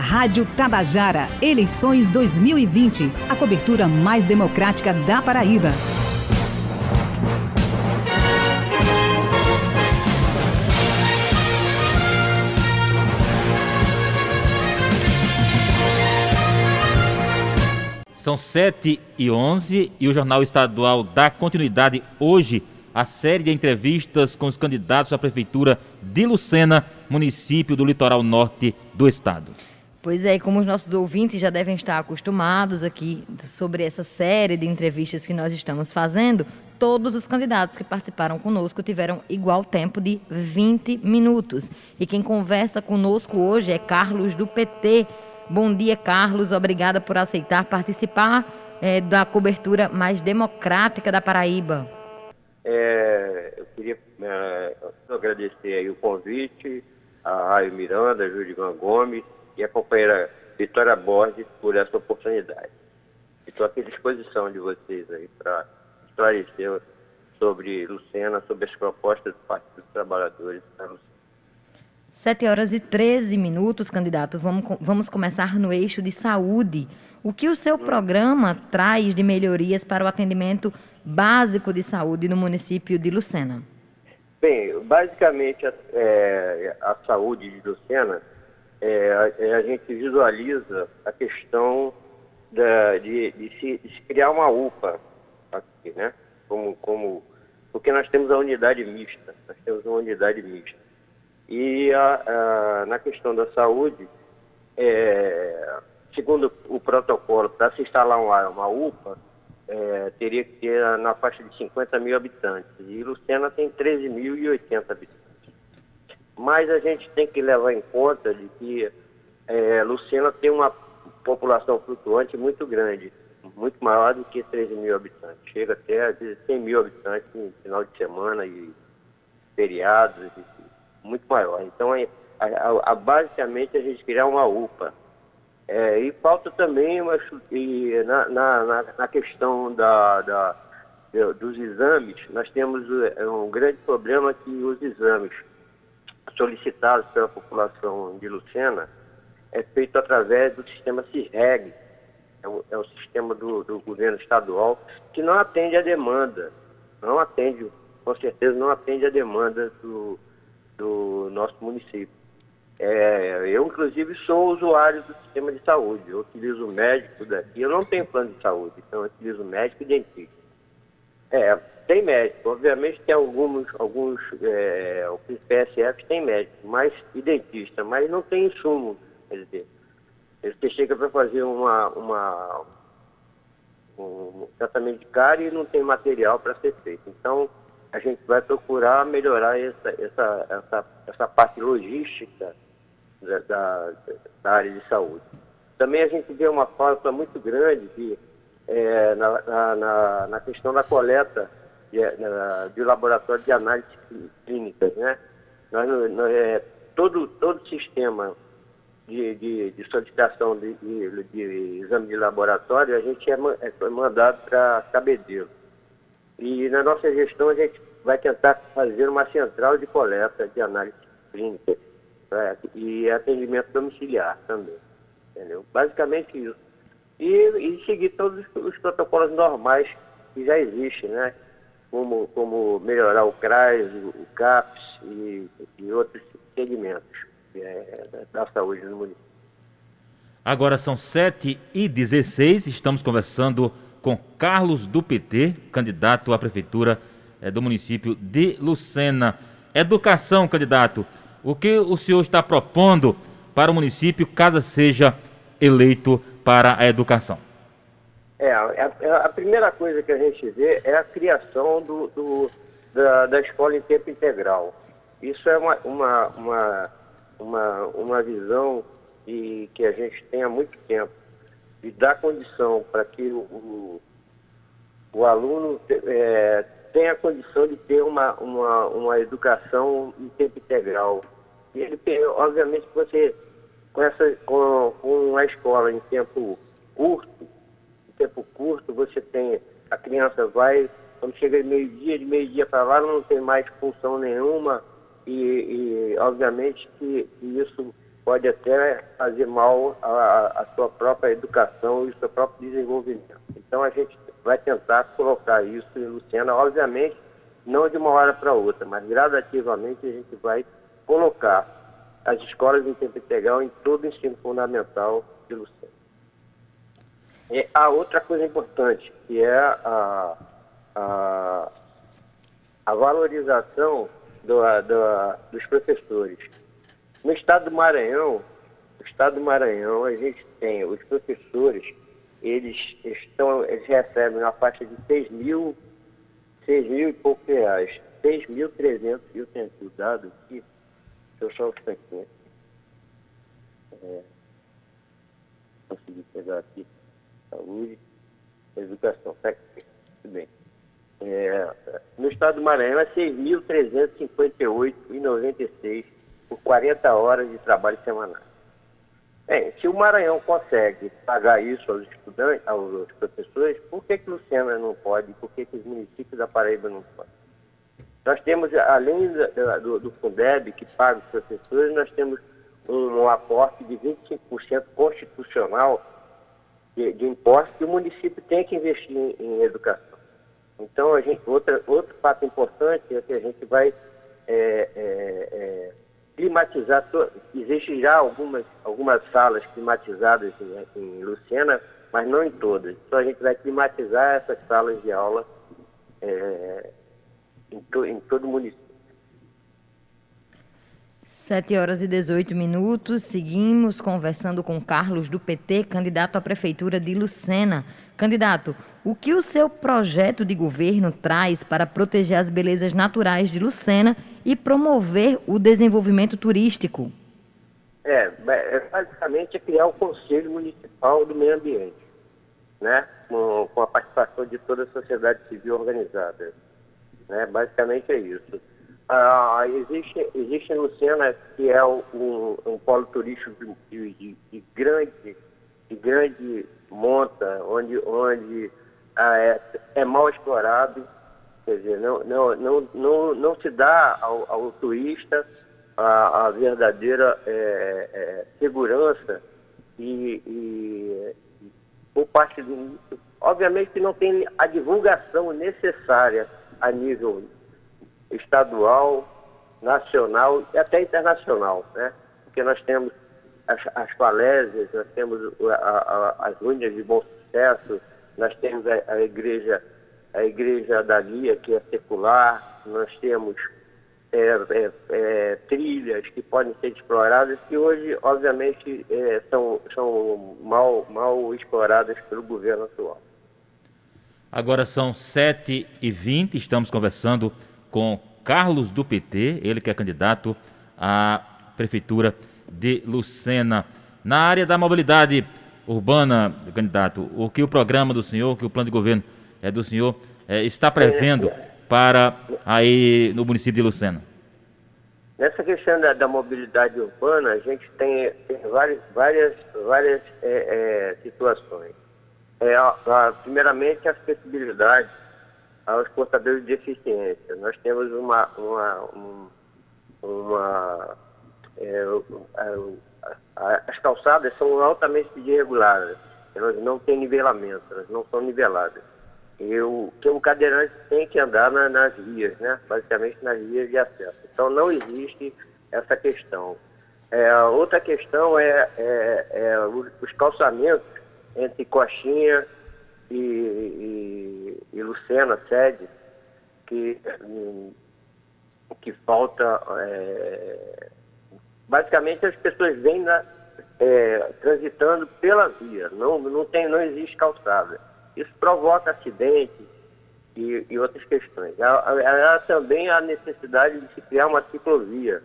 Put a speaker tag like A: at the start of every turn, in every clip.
A: Rádio Tabajara, eleições 2020. A cobertura mais democrática da Paraíba.
B: São 7 e 11 e o Jornal Estadual dá continuidade hoje à série de entrevistas com os candidatos à Prefeitura de Lucena, município do litoral norte do estado.
C: Pois é, como os nossos ouvintes já devem estar acostumados aqui sobre essa série de entrevistas que nós estamos fazendo, todos os candidatos que participaram conosco tiveram igual tempo de 20 minutos. E quem conversa conosco hoje é Carlos do PT Bom dia, Carlos. Obrigada por aceitar participar é, da cobertura mais democrática da Paraíba.
D: É, eu queria é, agradecer o convite, a Raio Miranda, a Judivan Gomes e a companheira Vitória Borges por essa oportunidade. Estou aqui à disposição de vocês aí para esclarecer sobre Lucena, sobre as propostas do Partido dos Trabalhadores da Lucena.
C: 7 horas e 13 minutos, candidato. Vamos, vamos começar no eixo de saúde. O que o seu programa traz de melhorias para o atendimento básico de saúde no município de Lucena?
D: Bem, basicamente é, a saúde de Lucena, é, a, a, gente visualiza a questão da, de, de, se, de, se, criar uma UPA aqui, né? Como, como, porque nós temos a unidade mista, nós temos uma unidade mista. E a, a, na questão da saúde, é, segundo o protocolo, para se instalar uma, uma UPA, é, teria que ter na faixa de 50 mil habitantes. E Lucena tem 13.080 habitantes. Mas a gente tem que levar em conta de que é, Lucena tem uma população flutuante muito grande, muito maior do que 13 mil habitantes. Chega até a 100 mil habitantes no final de semana e feriados muito maior. Então, é, a, a, a, basicamente, a gente criar uma UPA. É, e falta também uma, e na, na, na questão da, da, dos exames, nós temos é, um grande problema que os exames solicitados pela população de Lucena é feito através do sistema CIRREG, é o, é o sistema do, do governo estadual, que não atende à demanda, não atende, com certeza não atende à demanda do, do nosso município. É, eu, inclusive, sou usuário do sistema de saúde. Eu utilizo médico daqui. Eu não tenho plano de saúde, então eu utilizo médico e dentista. É, tem médico. Obviamente tem alguns, alguns é, os PSF tem médico, mas e dentista, mas não tem insumo. Quer dizer, chega para fazer uma, uma, um tratamento de cárie e não tem material para ser feito. Então, a gente vai procurar melhorar essa, essa, essa, essa parte logística da, da, da, área de saúde. Também a gente vê uma falta muito grande de, é, na, na, na, questão da coleta de, na, de laboratório de análise clínicas. Né? Nós, nós, é, todo, todo sistema de, de, de solicitação de, de, de, exame de laboratório, a gente é, é mandado para Cabedelo. E na nossa gestão a gente vai tentar fazer uma central de coleta de análise clínica né? e atendimento domiciliar também. Entendeu? Basicamente isso. E, e seguir todos os, os, protocolos normais que já existem, né? Como, como melhorar o CRAS, o, CAPS e, e outros segmentos é, da saúde no município.
B: Agora são 7 e 16 estamos conversando com Carlos do PT, candidato à Prefeitura é, do município de Lucena. Educação, candidato. O que o senhor está propondo para o município caso seja eleito para a educação?
D: É, a, a primeira coisa que a gente vê é a criação do, do da, da, escola em tempo integral. Isso é uma, uma, uma, uma, uma visão de, que a gente tem há muito tempo de dar condição para que o, o, o aluno é, tenha condição de ter uma, uma, uma educação em tempo integral. E ele obviamente, você, com, essa, com, com a escola em tempo curto, tempo curto, você tem, a criança vai, quando chega meio-dia, de meio-dia para lá, não tem mais função nenhuma, e, e obviamente que, isso pode até fazer mal à, sua própria educação e ao seu próprio desenvolvimento. Então a gente vai tentar colocar isso em Luciana, obviamente, não de uma hora para outra, mas gradativamente a gente vai colocar as escolas em tempo integral em todo o ensino fundamental de Luciana. E a outra coisa importante, que é a, a, a valorização do, do, dos professores. No estado do Maranhão, no estado do Maranhão, a gente tem os professores, eles estão, eles recebem uma faixa de 6 mil, 6 mil e poucos reais. 6.300, eu tenho o dado aqui, deixa eu só um instantinho. É, consegui pegar aqui. Saúde, educação. Tudo bem. É, no estado do Maranhão é 6.358,96 por 40 horas de trabalho semanal. Bem, se o Maranhão consegue pagar isso aos estudantes, aos professores, por que, que Luciana não pode? Por que, que os municípios da Paraíba não podem? Nós temos, além do, do Fundeb, que paga os professores, nós temos um, um aporte de 25% constitucional de, de impostos que o município tem que investir em, em educação. Então, a gente, outra, outro fato importante é que a gente vai é, é, é, climatizar, to... existe já algumas, algumas salas climatizadas em, em Lucena, mas não em todas. Então a gente vai climatizar essas salas de aula é, em, to, em todo o município.
C: 7 horas e 18 minutos. Seguimos conversando com Carlos do PT, candidato à Prefeitura de Lucena. Candidato, o que o seu projeto de governo traz para proteger as belezas naturais de Lucena e promover o desenvolvimento turístico?
D: É, é basicamente é criar o Conselho Municipal do Meio Ambiente, né? com, com a participação de toda a sociedade civil organizada. Né? Basicamente é isso. Ah, existe, existe em Lucena, que é um, um polo turístico de, de, de, grande, de grande monta, onde, onde ah, é, é, mal explorado, quer dizer, não, não, não, não, não se dá ao, ao turista a, a verdadeira é, é, segurança e, e, por parte do. Obviamente que não tem a divulgação necessária a nível estadual, nacional e até internacional, né? Porque nós temos as, as falésias, nós temos a, a, as ruínas de bom sucesso, nós temos a, a, igreja, a igreja da Guia, que é secular, nós temos é, é, é, trilhas que podem ser exploradas, que hoje, obviamente, é, são, são mal, mal exploradas pelo governo atual.
B: Agora são 7h20, estamos conversando com Carlos do PT, ele que é candidato à Prefeitura de Lucena. Na área da mobilidade urbana, candidato, o que o programa do senhor, o que o plano de governo é do senhor, é, está prevendo para aí no município de Lucena?
D: Nessa questão da, da mobilidade urbana, a gente tem, tem várias, várias, várias é, é, situações. É, a, a, primeiramente, a acessibilidade aos portadores de deficiência. Nós temos uma, uma, um, uma é, as calçadas são altamente irregulares, elas não têm nivelamento, elas não são niveladas. E o, que o cadeirante tem que andar na, nas vias, né? basicamente nas vias de acesso. Então não existe essa questão. É, outra questão é, é, é os calçamentos entre Coxinha e, e, e Lucena, sede, que, que falta. É, basicamente as pessoas vêm na, é, transitando pela via, não, não, tem, não existe calçada. Isso provoca acidentes e, e outras questões. Há, há, também a necessidade de se criar uma ciclovia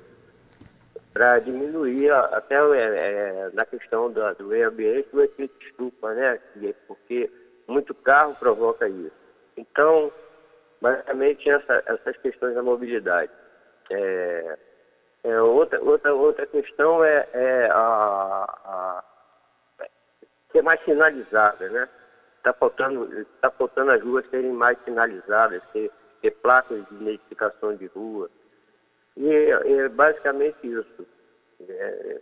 D: para diminuir até é, é, na questão do, do meio ambiente o efeito estufa, né? Porque muito carro provoca isso. Então, basicamente, essa, essas questões da mobilidade. É, é, outra, outra, outra questão é, é a, a, ser mais sinalizada, né? Está faltando, tá faltando as ruas serem mais sinalizadas, ter, ter placas de identificação de rua. E é basicamente isso. É,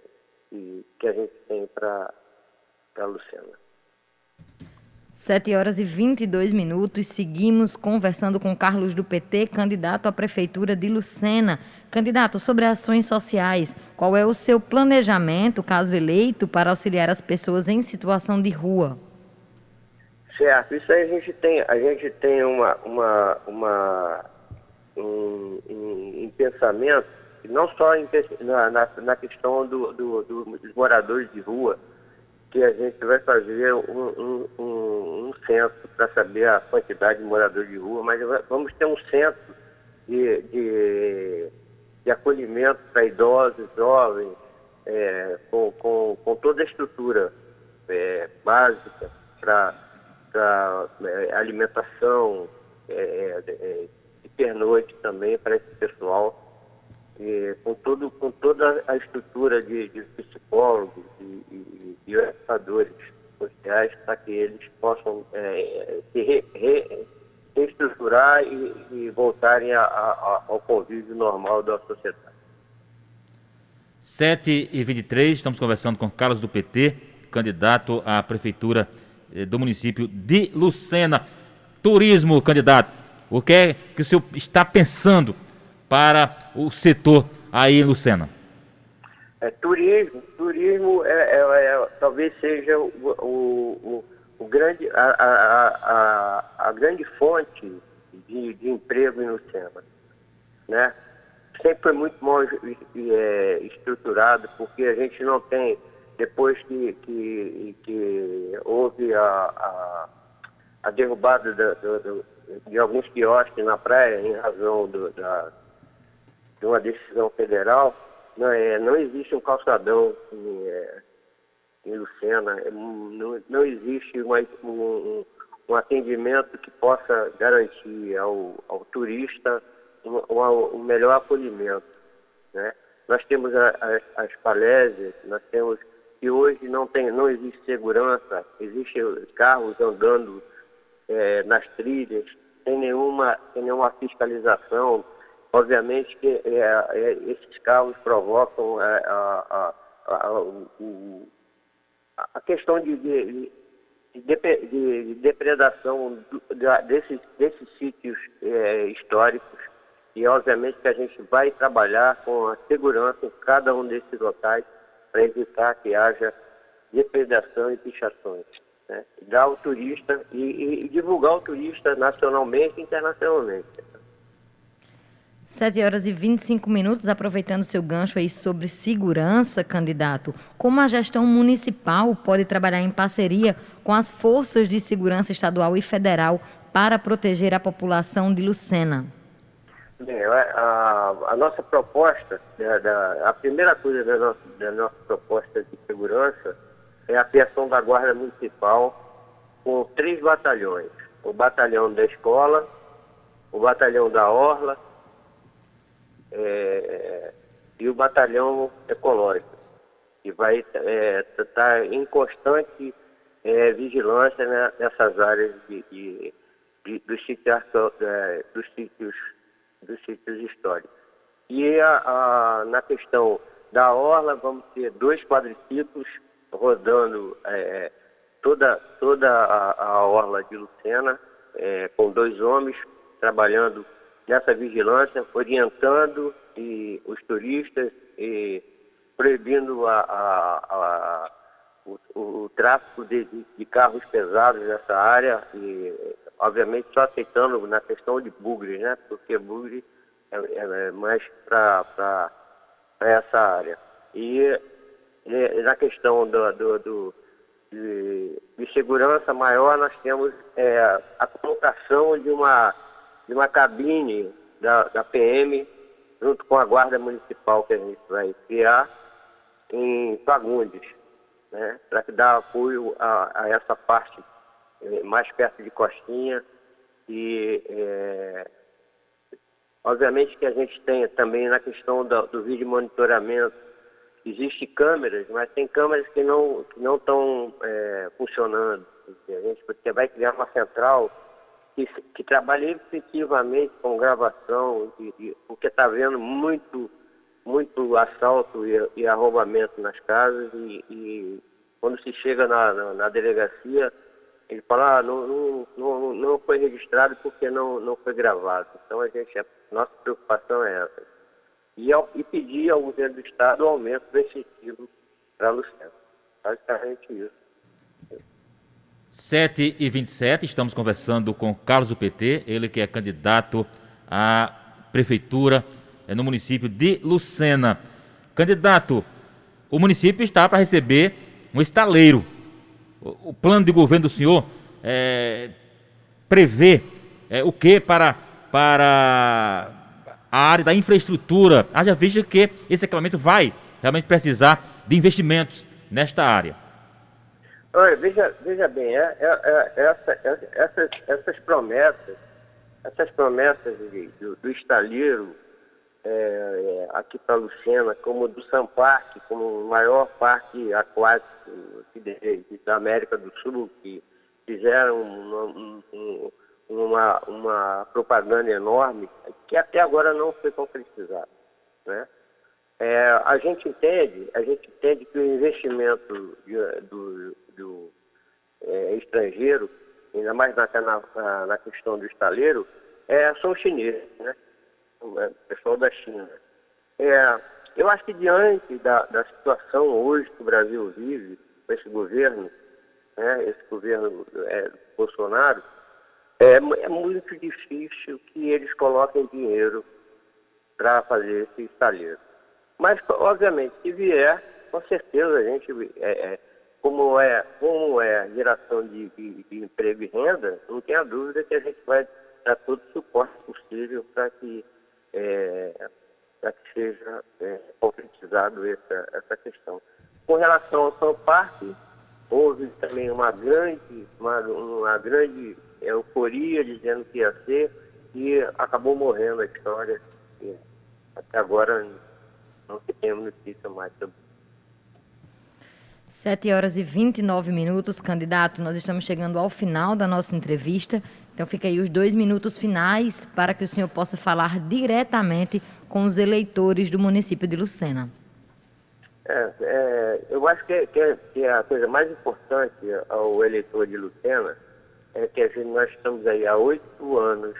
D: que, que a gente tem para Luciana.
C: 7 horas e 22 minutos. Seguimos conversando com Carlos do PT, candidato à Prefeitura de Lucena. Candidato, sobre ações sociais, qual é o seu planejamento, caso eleito, para auxiliar as pessoas em situação de rua?
D: Certo, isso aí a gente tem, a gente tem uma, uma, uma um, um, um pensamento, não só em, na, na, na, questão do, do, do, dos moradores de rua, que a gente vai fazer um, um, um censo para saber a quantidade de moradores de rua, mas vamos ter um censo de, de, de acolhimento para idosos, jovens, é, com, com, com, toda a estrutura é, básica para é, alimentação, é, é, de pernoite também para esse pessoal, com, todo, com toda a estrutura de, de psicólogos e orientadores sociais para que eles possam é, se re, re, reestruturar e, e voltarem a, a, ao convívio normal da sociedade.
B: 7 e 23 estamos conversando com Carlos do PT, candidato à prefeitura eh, do município de Lucena. Turismo, candidato, o que é que o senhor está pensando para o setor aí Lucena?
D: É, turismo, turismo é, é, é, talvez seja o, o, o grande, a, a, a, a, grande fonte de, de emprego em Lucena. Né? Sempre foi muito mal é, estruturado, porque a gente não tem, depois que, que, que houve a, a, a derrubada da, do, de alguns quiosques na praia em razão do, da, de uma decisão federal, não, é, não existe um calçadão em, é, em Lucena, é, não, não existe mais um, um, atendimento que possa garantir ao, ao turista um, um, um melhor acolhimento. Né? Nós temos a, a, as palésias, nós temos que hoje não, tem, não existe segurança, existem carros andando é, nas trilhas, sem nenhuma, sem nenhuma fiscalização, Obviamente que é, é, esses carros provocam é, a, a, a, a, questão de, de, de, de depredação desses, desses sítios é, históricos e obviamente que a gente vai trabalhar com a segurança em cada um desses locais para evitar que haja depredação e pichações. Né? Dar ao turista e, e divulgar o turista nacionalmente e internacionalmente.
C: 7 horas e 25 minutos, aproveitando seu gancho aí sobre segurança, candidato. Como a gestão municipal pode trabalhar em parceria com as forças de segurança estadual e federal para proteger a população de Lucena?
D: Bem, a, a nossa proposta, da, da, a primeira coisa da nossa, da nossa proposta de segurança é a criação da Guarda Municipal com três batalhões. O batalhão da escola, o batalhão da Orla é, e o batalhão ecológico, que vai estar é, tá em constante é, vigilância né, nessas áreas de, de, de, dos, sítios, é, dos, sítios, dos sítios históricos. E a, a, na questão da orla, vamos ter dois quadriciclos rodando é, toda, toda a, a, orla de Lucena, é, com dois homens trabalhando nessa vigilância, orientando e, os turistas e proibindo a, a, a, o, o, tráfico de, de, carros pesados nessa área e, obviamente, só aceitando na questão de bugre, né? Porque bugre é, é, é mais para essa área. E, e, na questão do, do, do de, de, segurança maior, nós temos é, a colocação de uma de uma cabine da, da PM, junto com a Guarda Municipal que a gente vai criar em Fagundes, né, para dar apoio a, a, essa parte eh, mais perto de Costinha. E, é, obviamente, que a gente tem também na questão do, do vídeo monitoramento, existem câmeras, mas tem câmeras que não que não estão é, funcionando. A gente vai criar uma central que, que trabalha efetivamente com gravação, de, de, porque está vendo muito muito assalto e, e arrombamento nas casas e, e quando se chega na, na, na delegacia, ele fala, ah, não, não, não, não, foi registrado porque não, não foi gravado. Então a gente, a nossa preocupação é essa. E, e pedir ao governo do Estado o aumento do efetivo para a Luciana. Basicamente isso.
B: 7 e 27 estamos conversando com Carlos do PT, ele que é candidato à prefeitura é, no município de Lucena. Candidato, o município está para receber um estaleiro. O, o, plano de governo do senhor é, prevê é, o que para, para a área da infraestrutura? Haja visto que esse equipamento vai realmente precisar de investimentos nesta área.
D: Olha, veja, veja bem, é, é, é, essa, essas, essas promessas, essas promessas de, do, do estaleiro é, é, aqui para Lucena, como do São Parque, como o maior parque aquático da América do Sul, que fizeram uma, uma, uma propaganda enorme, que até agora não foi concretizada. Né? É, a gente entende, a gente entende que o investimento do, do é, estrangeiro, ainda mais na, na, na, questão do estaleiro, é, são chineses, né? É, pessoal da China. É, eu acho que diante da, da situação hoje que o Brasil vive, com esse governo, né, esse governo é, Bolsonaro, é, é muito difícil que eles coloquem dinheiro para fazer esse estaleiro. Mas, obviamente, se vier, com certeza a gente, é, é, como, é, como é geração de, de, de, emprego e renda, não tenha dúvida que a gente vai dar todo o suporte possível para que é, que seja é, concretizado essa, essa questão. Com relação ao São Parque, houve também uma grande, uma, uma grande euforia dizendo que ia ser e acabou morrendo a história. E até agora não temos notícia mais sobre
C: 7 horas e 29 minutos, candidato. Nós estamos chegando ao final da nossa entrevista. Então, fica aí os dois minutos finais para que o senhor possa falar diretamente com os eleitores do município de Lucena.
D: É, é, eu acho que, que, que, a coisa mais importante ao eleitor de Lucena é que gente, nós estamos aí há oito anos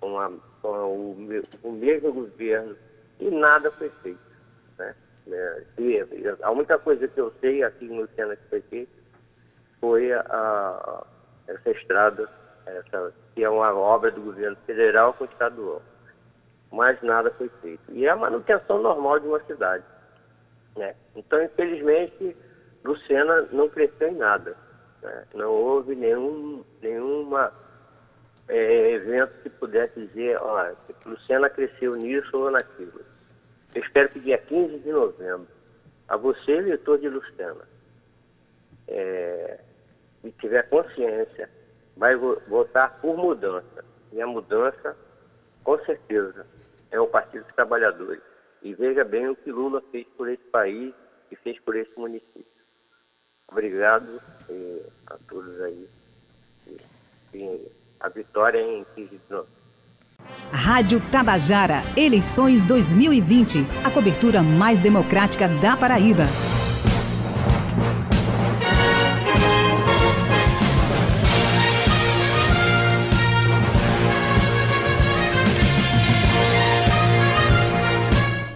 D: com, a, com o, o, mesmo governo e nada foi feito. Né? A única coisa que eu sei aqui em Lucena que foi feito foi a, a, essa estrada essa, que é uma obra do governo federal com estadual. Mas nada foi feito. E é a manutenção normal de uma cidade. Né? Então, infelizmente, Lucena não cresceu em nada. Né? Não houve nenhum nenhuma, é, evento que pudesse dizer, ó, Lucena cresceu nisso ou naquilo. Eu espero que dia 15 de novembro, a você, eleitor de Lucena, é, e tiver consciência vai votar por mudança. E a mudança, com certeza, é o Partido dos Trabalhadores. E veja bem o que Lula fez por esse país e fez por esse município. Obrigado e, a todos aí. E a vitória é em 15 de novembro.
A: Rádio Tabajara, eleições 2020. A cobertura mais democrática da Paraíba.